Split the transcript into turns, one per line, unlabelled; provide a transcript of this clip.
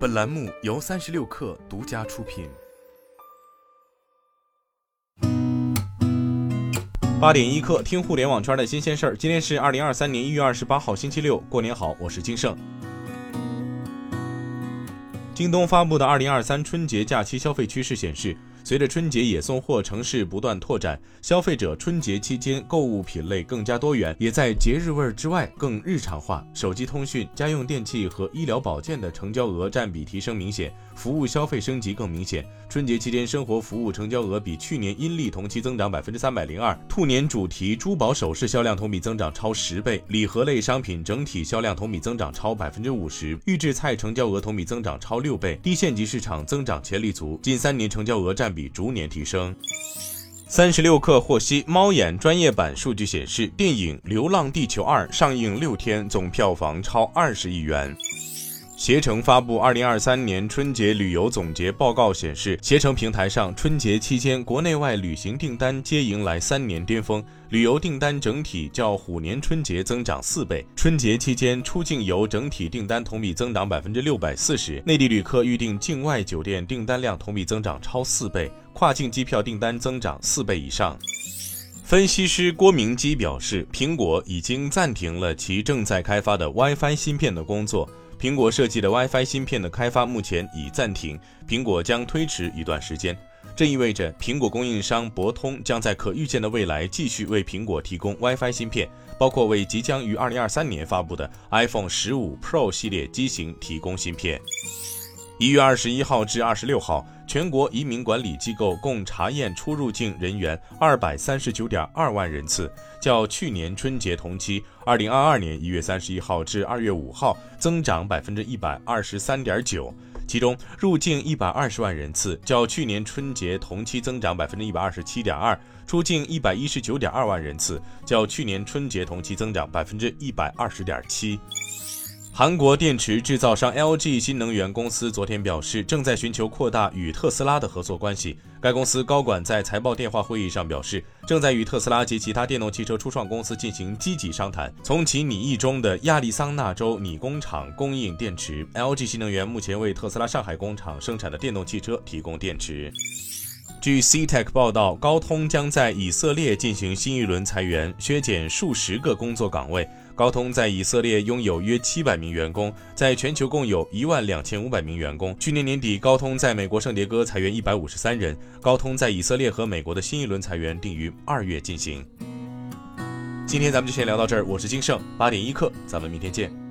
本栏目由三十六氪独家出品。
八点一刻，听互联网圈的新鲜事儿。今天是二零二三年一月二十八号，星期六，过年好，我是金盛。京东发布的二零二三春节假期消费趋势显示。随着春节野送货城市不断拓展，消费者春节期间购物品类更加多元，也在节日味儿之外更日常化。手机通讯、家用电器和医疗保健的成交额占比提升明显，服务消费升级更明显。春节期间生活服务成交额比去年阴历同期增长百分之三百零二，兔年主题珠宝首饰销量同比增长超十倍，礼盒类商品整体销量同比增长超百分之五十，预制菜成交额同比增长超六倍，低县级市场增长潜力足，近三年成交额占。比逐年提升。三十六氪获悉，猫眼专业版数据显示，电影《流浪地球二》上映六天，总票房超二十亿元。携程发布二零二三年春节旅游总结报告显示，携程平台上春节期间国内外旅行订单皆迎来三年巅峰，旅游订单整体较虎年春节增长四倍。春节期间出境游整体订单同比增长百分之六百四十，内地旅客预订境外酒店订单量同比增长超四倍，跨境机票订单增长四倍以上。分析师郭明基表示，苹果已经暂停了其正在开发的 WiFi 芯片的工作。苹果设计的 WiFi 芯片的开发目前已暂停，苹果将推迟一段时间。这意味着苹果供应商博通将在可预见的未来继续为苹果提供 WiFi 芯片，包括为即将于2023年发布的 iPhone 15 Pro 系列机型提供芯片。一月二十一号至二十六号，全国移民管理机构共查验出入境人员二百三十九点二万人次，较去年春节同期（二零二二年一月三十一号至二月五号）增长百分之一百二十三点九。其中，入境一百二十万人次，较去年春节同期增长百分之一百二十七点二；出境一百一十九点二万人次，较去年春节同期增长百分之一百二十点七。韩国电池制造商 LG 新能源公司昨天表示，正在寻求扩大与特斯拉的合作关系。该公司高管在财报电话会议上表示，正在与特斯拉及其他电动汽车初创公司进行积极商谈，从其拟意中的亚利桑那州拟工厂供应电池。LG 新能源目前为特斯拉上海工厂生产的电动汽车提供电池。据 CTech 报道，高通将在以色列进行新一轮裁员，削减数十个工作岗位。高通在以色列拥有约七百名员工，在全球共有一万两千五百名员工。去年年底，高通在美国圣迭戈裁员一百五十三人。高通在以色列和美国的新一轮裁员定于二月进行。今天咱们就先聊到这儿，我是金盛八点一刻，咱们明天见。